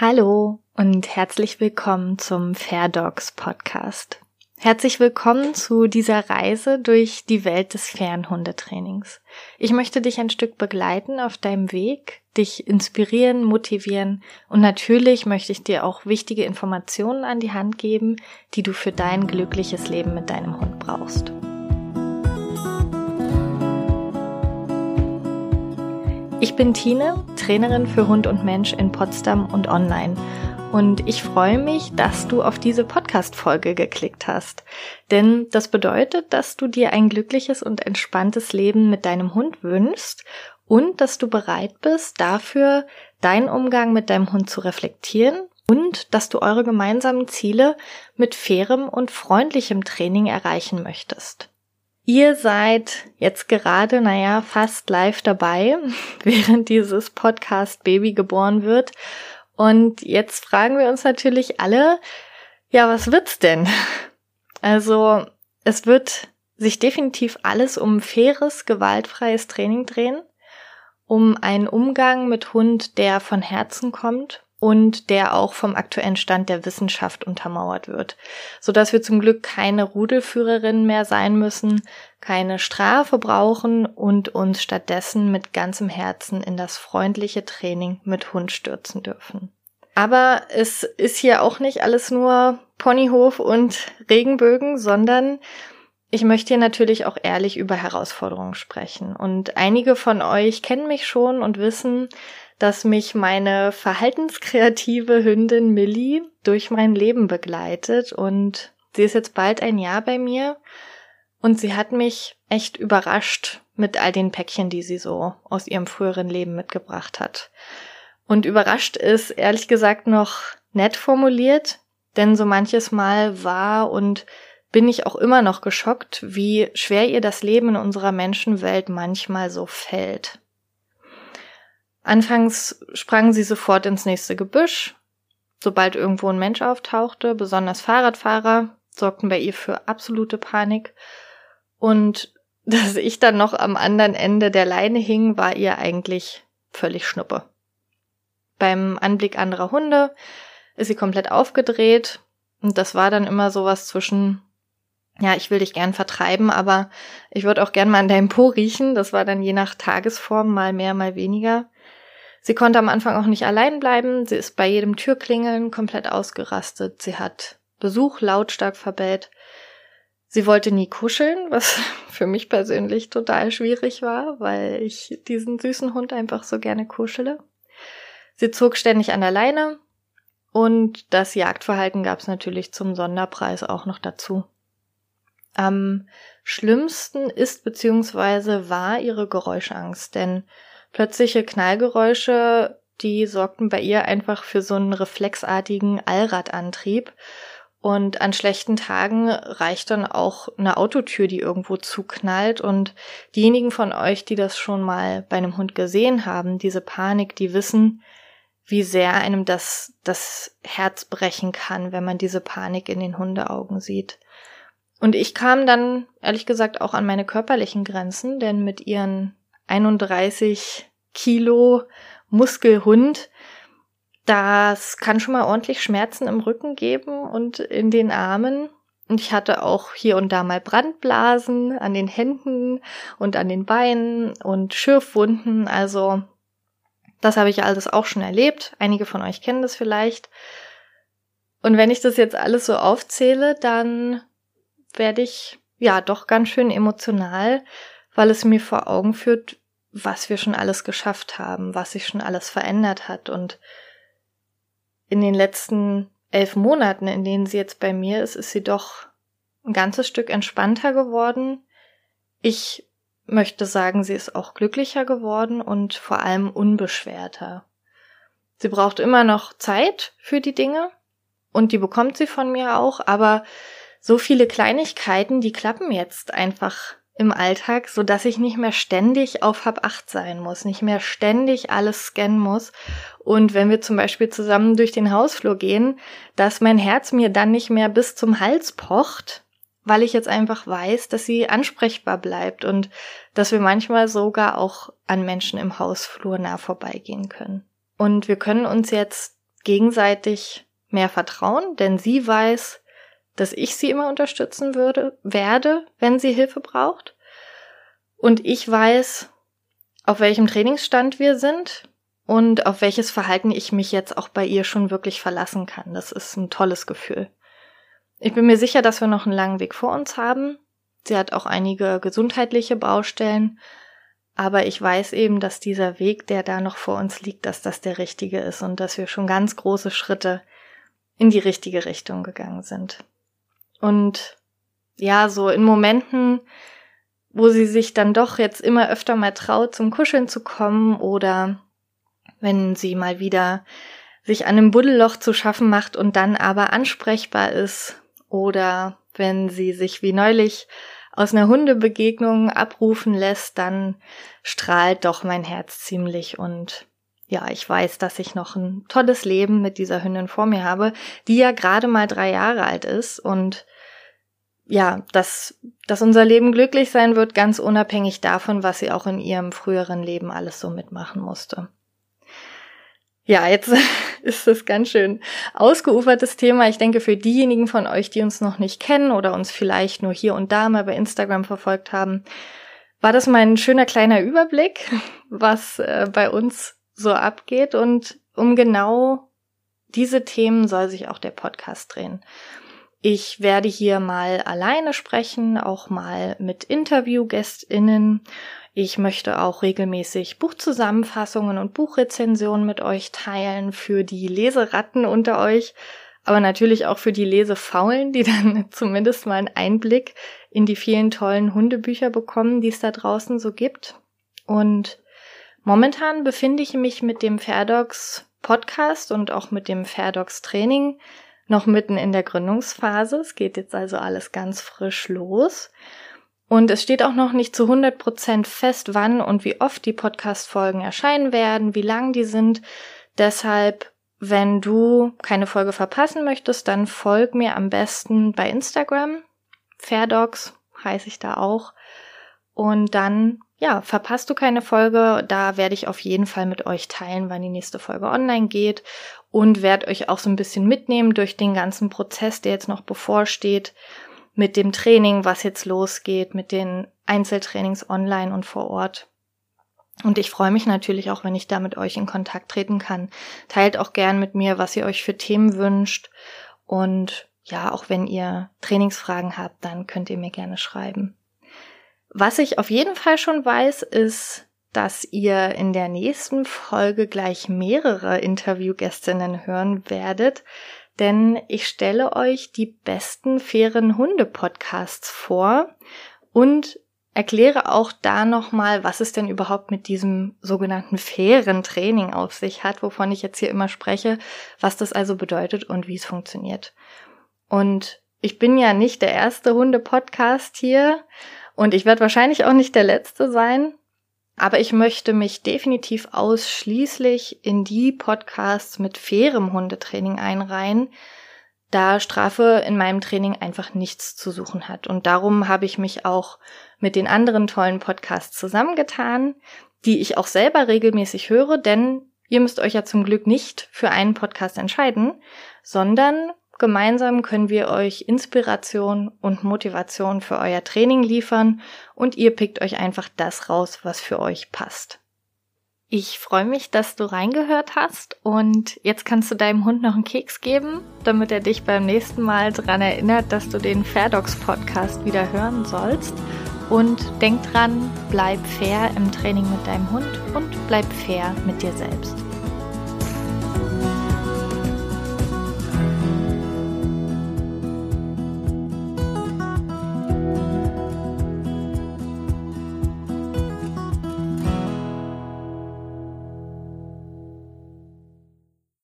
Hallo und herzlich willkommen zum Fair Dogs Podcast. Herzlich willkommen zu dieser Reise durch die Welt des fairen Hundetrainings. Ich möchte dich ein Stück begleiten auf deinem Weg, dich inspirieren, motivieren und natürlich möchte ich dir auch wichtige Informationen an die Hand geben, die du für dein glückliches Leben mit deinem Hund brauchst. Ich bin Tine, Trainerin für Hund und Mensch in Potsdam und online. Und ich freue mich, dass du auf diese Podcast-Folge geklickt hast. Denn das bedeutet, dass du dir ein glückliches und entspanntes Leben mit deinem Hund wünschst und dass du bereit bist, dafür deinen Umgang mit deinem Hund zu reflektieren und dass du eure gemeinsamen Ziele mit fairem und freundlichem Training erreichen möchtest. Ihr seid jetzt gerade, naja, fast live dabei, während dieses Podcast Baby geboren wird. Und jetzt fragen wir uns natürlich alle, ja, was wird's denn? Also, es wird sich definitiv alles um faires, gewaltfreies Training drehen, um einen Umgang mit Hund, der von Herzen kommt und der auch vom aktuellen Stand der Wissenschaft untermauert wird, so dass wir zum Glück keine Rudelführerinnen mehr sein müssen, keine Strafe brauchen und uns stattdessen mit ganzem Herzen in das freundliche Training mit Hund stürzen dürfen. Aber es ist hier auch nicht alles nur Ponyhof und Regenbögen, sondern ich möchte hier natürlich auch ehrlich über Herausforderungen sprechen. Und einige von euch kennen mich schon und wissen, dass mich meine verhaltenskreative Hündin Millie durch mein Leben begleitet und sie ist jetzt bald ein Jahr bei mir und sie hat mich echt überrascht mit all den Päckchen, die sie so aus ihrem früheren Leben mitgebracht hat. Und überrascht ist ehrlich gesagt noch nett formuliert, denn so manches Mal war und bin ich auch immer noch geschockt, wie schwer ihr das Leben in unserer Menschenwelt manchmal so fällt. Anfangs sprang sie sofort ins nächste Gebüsch. Sobald irgendwo ein Mensch auftauchte, besonders Fahrradfahrer, sorgten bei ihr für absolute Panik. Und dass ich dann noch am anderen Ende der Leine hing, war ihr eigentlich völlig schnuppe. Beim Anblick anderer Hunde ist sie komplett aufgedreht und das war dann immer sowas zwischen ja, ich will dich gern vertreiben, aber ich würde auch gern mal an deinem Po riechen. Das war dann je nach Tagesform mal mehr, mal weniger. Sie konnte am Anfang auch nicht allein bleiben. Sie ist bei jedem Türklingeln komplett ausgerastet. Sie hat Besuch lautstark verbellt. Sie wollte nie kuscheln, was für mich persönlich total schwierig war, weil ich diesen süßen Hund einfach so gerne kuschele. Sie zog ständig an der Leine und das Jagdverhalten gab es natürlich zum Sonderpreis auch noch dazu. Am schlimmsten ist bzw. war ihre Geräuschangst, denn Plötzliche Knallgeräusche, die sorgten bei ihr einfach für so einen reflexartigen Allradantrieb. Und an schlechten Tagen reicht dann auch eine Autotür, die irgendwo zuknallt. Und diejenigen von euch, die das schon mal bei einem Hund gesehen haben, diese Panik, die wissen, wie sehr einem das, das Herz brechen kann, wenn man diese Panik in den Hundeaugen sieht. Und ich kam dann, ehrlich gesagt, auch an meine körperlichen Grenzen, denn mit ihren 31 Kilo Muskelhund. Das kann schon mal ordentlich Schmerzen im Rücken geben und in den Armen. Und ich hatte auch hier und da mal Brandblasen an den Händen und an den Beinen und Schürfwunden. Also das habe ich alles auch schon erlebt. Einige von euch kennen das vielleicht. Und wenn ich das jetzt alles so aufzähle, dann werde ich ja doch ganz schön emotional, weil es mir vor Augen führt, was wir schon alles geschafft haben, was sich schon alles verändert hat. Und in den letzten elf Monaten, in denen sie jetzt bei mir ist, ist sie doch ein ganzes Stück entspannter geworden. Ich möchte sagen, sie ist auch glücklicher geworden und vor allem unbeschwerter. Sie braucht immer noch Zeit für die Dinge und die bekommt sie von mir auch, aber so viele Kleinigkeiten, die klappen jetzt einfach im Alltag, so dass ich nicht mehr ständig auf Hab acht sein muss, nicht mehr ständig alles scannen muss. Und wenn wir zum Beispiel zusammen durch den Hausflur gehen, dass mein Herz mir dann nicht mehr bis zum Hals pocht, weil ich jetzt einfach weiß, dass sie ansprechbar bleibt und dass wir manchmal sogar auch an Menschen im Hausflur nah vorbeigehen können. Und wir können uns jetzt gegenseitig mehr vertrauen, denn sie weiß, dass ich sie immer unterstützen würde, werde, wenn sie Hilfe braucht. Und ich weiß, auf welchem Trainingsstand wir sind und auf welches Verhalten ich mich jetzt auch bei ihr schon wirklich verlassen kann. Das ist ein tolles Gefühl. Ich bin mir sicher, dass wir noch einen langen Weg vor uns haben. Sie hat auch einige gesundheitliche Baustellen, aber ich weiß eben, dass dieser Weg, der da noch vor uns liegt, dass das der richtige ist und dass wir schon ganz große Schritte in die richtige Richtung gegangen sind. Und ja, so in Momenten, wo sie sich dann doch jetzt immer öfter mal traut, zum Kuscheln zu kommen oder wenn sie mal wieder sich an einem Buddelloch zu schaffen macht und dann aber ansprechbar ist oder wenn sie sich wie neulich aus einer Hundebegegnung abrufen lässt, dann strahlt doch mein Herz ziemlich und ja, ich weiß, dass ich noch ein tolles Leben mit dieser Hündin vor mir habe, die ja gerade mal drei Jahre alt ist und ja, dass, dass unser Leben glücklich sein wird, ganz unabhängig davon, was sie auch in ihrem früheren Leben alles so mitmachen musste. Ja, jetzt ist es ganz schön ausgeufertes Thema. Ich denke, für diejenigen von euch, die uns noch nicht kennen oder uns vielleicht nur hier und da mal bei Instagram verfolgt haben, war das mein schöner kleiner Überblick, was äh, bei uns so abgeht. Und um genau diese Themen soll sich auch der Podcast drehen. Ich werde hier mal alleine sprechen, auch mal mit Interviewgästinnen. Ich möchte auch regelmäßig Buchzusammenfassungen und Buchrezensionen mit euch teilen für die Leseratten unter euch, aber natürlich auch für die Lesefaulen, die dann zumindest mal einen Einblick in die vielen tollen Hundebücher bekommen, die es da draußen so gibt. Und momentan befinde ich mich mit dem Fairdogs Podcast und auch mit dem Fairdogs Training noch mitten in der Gründungsphase. Es geht jetzt also alles ganz frisch los. Und es steht auch noch nicht zu 100 Prozent fest, wann und wie oft die Podcast-Folgen erscheinen werden, wie lang die sind. Deshalb, wenn du keine Folge verpassen möchtest, dann folg mir am besten bei Instagram. Fairdogs heiße ich da auch. Und dann, ja, verpasst du keine Folge. Da werde ich auf jeden Fall mit euch teilen, wann die nächste Folge online geht und werde euch auch so ein bisschen mitnehmen durch den ganzen Prozess, der jetzt noch bevorsteht, mit dem Training, was jetzt losgeht, mit den Einzeltrainings online und vor Ort. Und ich freue mich natürlich auch, wenn ich da mit euch in Kontakt treten kann. Teilt auch gern mit mir, was ihr euch für Themen wünscht. Und ja, auch wenn ihr Trainingsfragen habt, dann könnt ihr mir gerne schreiben. Was ich auf jeden Fall schon weiß, ist, dass ihr in der nächsten Folge gleich mehrere Interviewgästinnen hören werdet, denn ich stelle euch die besten fairen Hunde-Podcasts vor und erkläre auch da nochmal, was es denn überhaupt mit diesem sogenannten fairen Training auf sich hat, wovon ich jetzt hier immer spreche, was das also bedeutet und wie es funktioniert. Und ich bin ja nicht der erste Hunde-Podcast hier und ich werde wahrscheinlich auch nicht der letzte sein. Aber ich möchte mich definitiv ausschließlich in die Podcasts mit fairem Hundetraining einreihen, da Strafe in meinem Training einfach nichts zu suchen hat. Und darum habe ich mich auch mit den anderen tollen Podcasts zusammengetan, die ich auch selber regelmäßig höre, denn ihr müsst euch ja zum Glück nicht für einen Podcast entscheiden, sondern Gemeinsam können wir euch Inspiration und Motivation für euer Training liefern und ihr pickt euch einfach das raus, was für euch passt. Ich freue mich, dass du reingehört hast und jetzt kannst du deinem Hund noch einen Keks geben, damit er dich beim nächsten Mal daran erinnert, dass du den Fairdogs Podcast wieder hören sollst. Und denk dran, bleib fair im Training mit deinem Hund und bleib fair mit dir selbst.